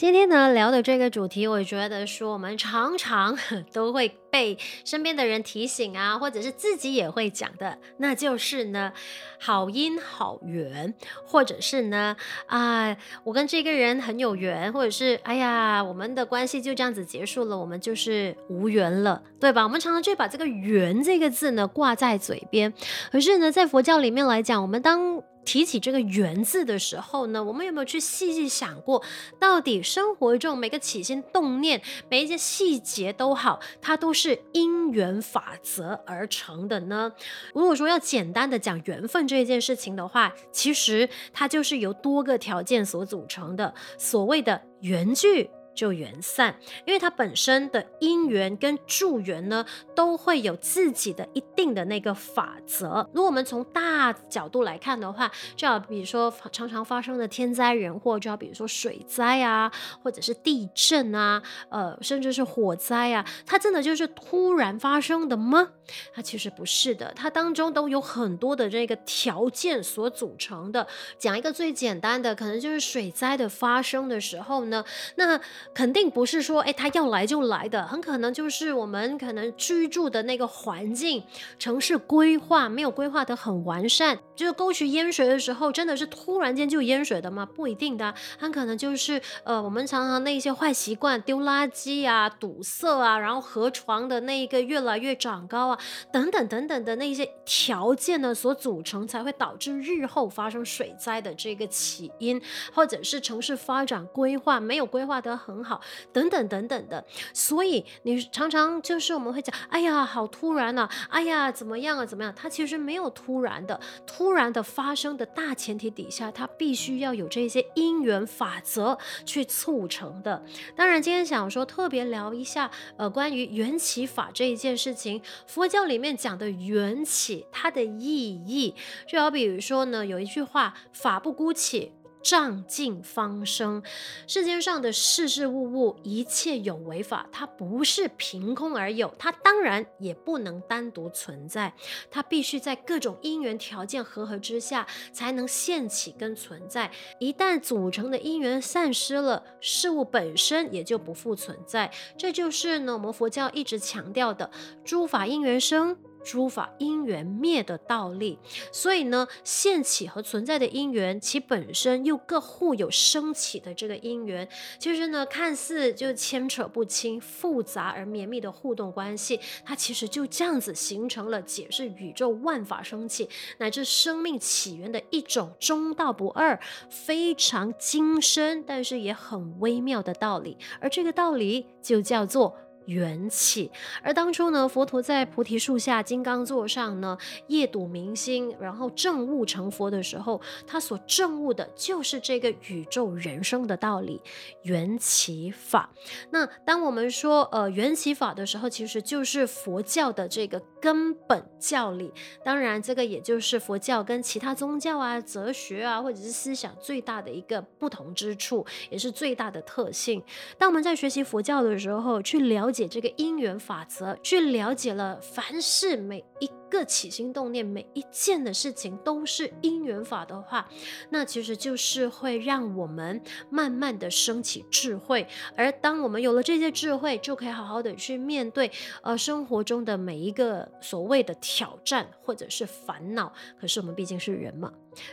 今天呢，聊的这个主题，我觉得说我们常常 都会被身边的人提醒啊，或者是自己也会讲的，那就是呢，好因好缘，或者是呢，啊，我跟这个人很有缘，或者是哎呀，我们的关系就这样子结束了，我们就是无缘了，对吧？我们常常就把这个缘这个字呢挂在嘴边，可是呢，在佛教里面来讲，我们当提起这个缘字的时候呢，我们有没有去细细想过，到底生活中每个起心动念，每一件细节都好，它都是因缘法则而成的呢？如果说要简单的讲缘分这一件事情的话，其实它就是由多个条件所组成的，所谓的缘聚。就缘散，因为它本身的因缘跟助缘呢，都会有自己的一定的那个法则。如果我们从大角度来看的话，就好比如说常常发生的天灾人祸，就好比如说水灾啊，或者是地震啊，呃，甚至是火灾啊，它真的就是突然发生的吗？它其实不是的，它当中都有很多的这个条件所组成的。讲一个最简单的，可能就是水灾的发生的时候呢，那。肯定不是说，哎，他要来就来的，很可能就是我们可能居住的那个环境、城市规划没有规划得很完善，就是沟渠淹水的时候，真的是突然间就淹水的吗？不一定的，很可能就是呃，我们常常那些坏习惯，丢垃圾啊、堵塞啊，然后河床的那一个越来越长高啊，等等等等的那些条件呢，所组成，才会导致日后发生水灾的这个起因，或者是城市发展规划没有规划得很。很好，等等等等的，所以你常常就是我们会讲，哎呀，好突然啊，哎呀，怎么样啊，怎么样？它其实没有突然的，突然的发生的大前提底下，它必须要有这些因缘法则去促成的。当然，今天想说特别聊一下，呃，关于缘起法这一件事情，佛教里面讲的缘起，它的意义，就好比如说呢，有一句话，法不孤起。障尽方生，世间上的事事物物，一切有为法，它不是凭空而有，它当然也不能单独存在，它必须在各种因缘条件和合之下，才能现起跟存在。一旦组成的因缘散失了，事物本身也就不复存在。这就是呢，我们佛教一直强调的诸法因缘生。诸法因缘灭的道理，所以呢，现起和存在的因缘，其本身又各互有生起的这个因缘，其实呢，看似就牵扯不清、复杂而绵密的互动关系，它其实就这样子形成了解释宇宙万法生起乃至生命起源的一种中道不二、非常精深，但是也很微妙的道理，而这个道理就叫做。缘起，而当初呢，佛陀在菩提树下金刚座上呢，夜睹明星，然后证悟成佛的时候，他所证悟的就是这个宇宙人生的道理，缘起法。那当我们说呃缘起法的时候，其实就是佛教的这个根本教理。当然，这个也就是佛教跟其他宗教啊、哲学啊，或者是思想最大的一个不同之处，也是最大的特性。当我们在学习佛教的时候，去了解。这个因缘法则，去了解了凡事每一个起心动念，每一件的事情都是因缘法的话，那其实就是会让我们慢慢的升起智慧。而当我们有了这些智慧，就可以好好的去面对呃生活中的每一个所谓的挑战或者是烦恼。可是我们毕竟是人嘛，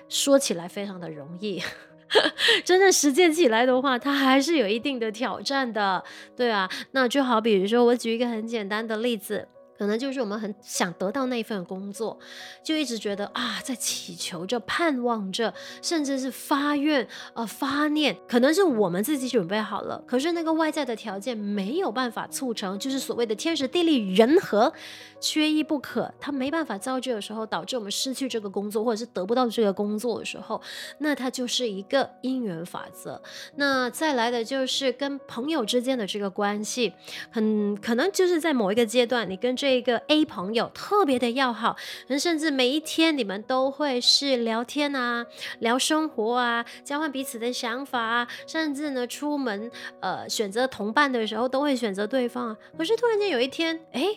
说起来非常的容易。真正实践起来的话，它还是有一定的挑战的，对啊，那就好比如说，我举一个很简单的例子。可能就是我们很想得到那份工作，就一直觉得啊，在祈求着、盼望着，甚至是发愿、呃发念，可能是我们自己准备好了，可是那个外在的条件没有办法促成，就是所谓的天时地利人和，缺一不可，它没办法造就的时候，导致我们失去这个工作，或者是得不到这个工作的时候，那它就是一个因缘法则。那再来的就是跟朋友之间的这个关系，很可能就是在某一个阶段，你跟这这个 A 朋友特别的要好，甚至每一天你们都会是聊天啊，聊生活啊，交换彼此的想法啊，甚至呢出门呃选择同伴的时候都会选择对方啊。可是突然间有一天，哎，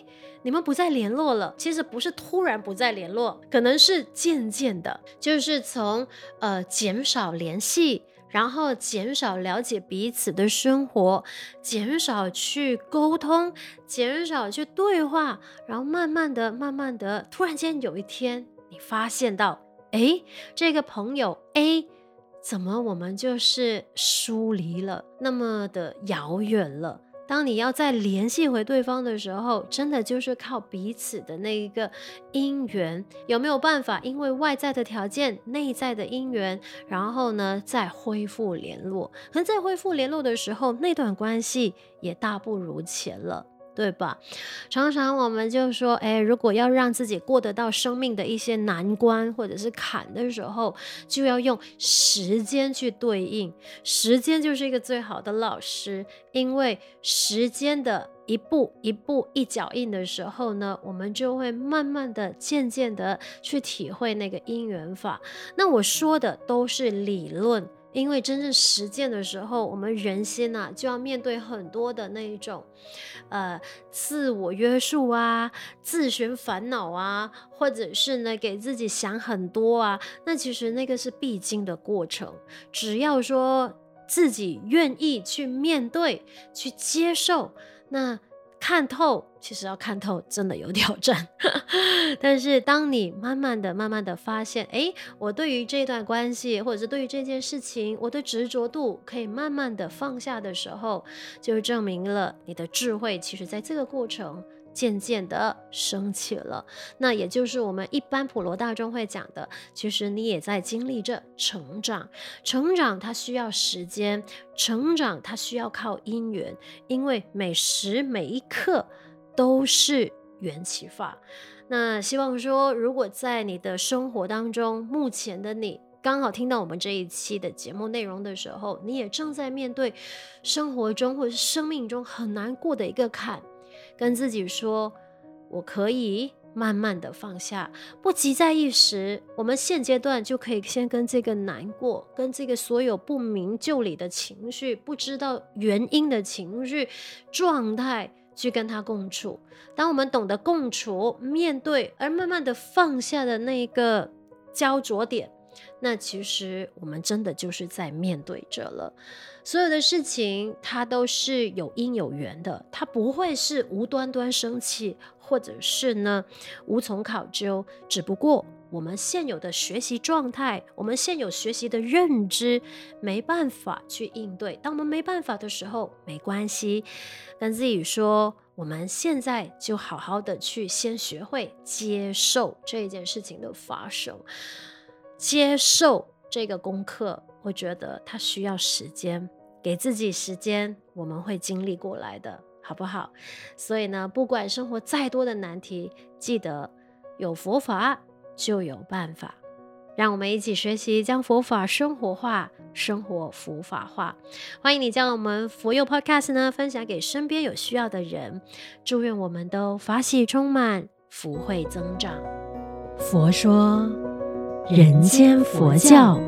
你们不再联络了。其实不是突然不再联络，可能是渐渐的，就是从呃减少联系。然后减少了解彼此的生活，减少去沟通，减少去对话，然后慢慢的、慢慢的，突然间有一天，你发现到，哎，这个朋友 A，怎么我们就是疏离了，那么的遥远了。当你要再联系回对方的时候，真的就是靠彼此的那一个姻缘，有没有办法？因为外在的条件、内在的姻缘，然后呢，再恢复联络。可能在恢复联络的时候，那段关系也大不如前了。对吧？常常我们就说，哎，如果要让自己过得到生命的一些难关或者是坎的时候，就要用时间去对应。时间就是一个最好的老师，因为时间的一步一步一脚印的时候呢，我们就会慢慢的、渐渐的去体会那个因缘法。那我说的都是理论。因为真正实践的时候，我们人心呐、啊、就要面对很多的那一种，呃，自我约束啊、自寻烦恼啊，或者是呢给自己想很多啊。那其实那个是必经的过程，只要说自己愿意去面对、去接受，那。看透，其实要看透真的有挑战。但是当你慢慢的、慢慢的发现，哎，我对于这段关系，或者是对于这件事情，我的执着度可以慢慢的放下的时候，就证明了你的智慧，其实在这个过程。渐渐的升起了，那也就是我们一般普罗大众会讲的，其实你也在经历着成长。成长它需要时间，成长它需要靠因缘，因为每时每一刻都是缘起法。那希望说，如果在你的生活当中，目前的你刚好听到我们这一期的节目内容的时候，你也正在面对生活中或者是生命中很难过的一个坎。跟自己说，我可以慢慢的放下，不急在一时。我们现阶段就可以先跟这个难过，跟这个所有不明就里的情绪、不知道原因的情绪状态去跟他共处。当我们懂得共处、面对，而慢慢的放下的那个焦灼点。那其实我们真的就是在面对着了，所有的事情它都是有因有缘的，它不会是无端端生气，或者是呢无从考究。只不过我们现有的学习状态，我们现有学习的认知，没办法去应对。当我们没办法的时候，没关系，跟自己说，我们现在就好好的去先学会接受这件事情的发生。接受这个功课，我觉得它需要时间，给自己时间，我们会经历过来的，好不好？所以呢，不管生活再多的难题，记得有佛法就有办法。让我们一起学习，将佛法生活化，生活佛法化。欢迎你将我们佛佑 Podcast 呢分享给身边有需要的人。祝愿我们都法喜充满，福慧增长。佛说。人间佛教。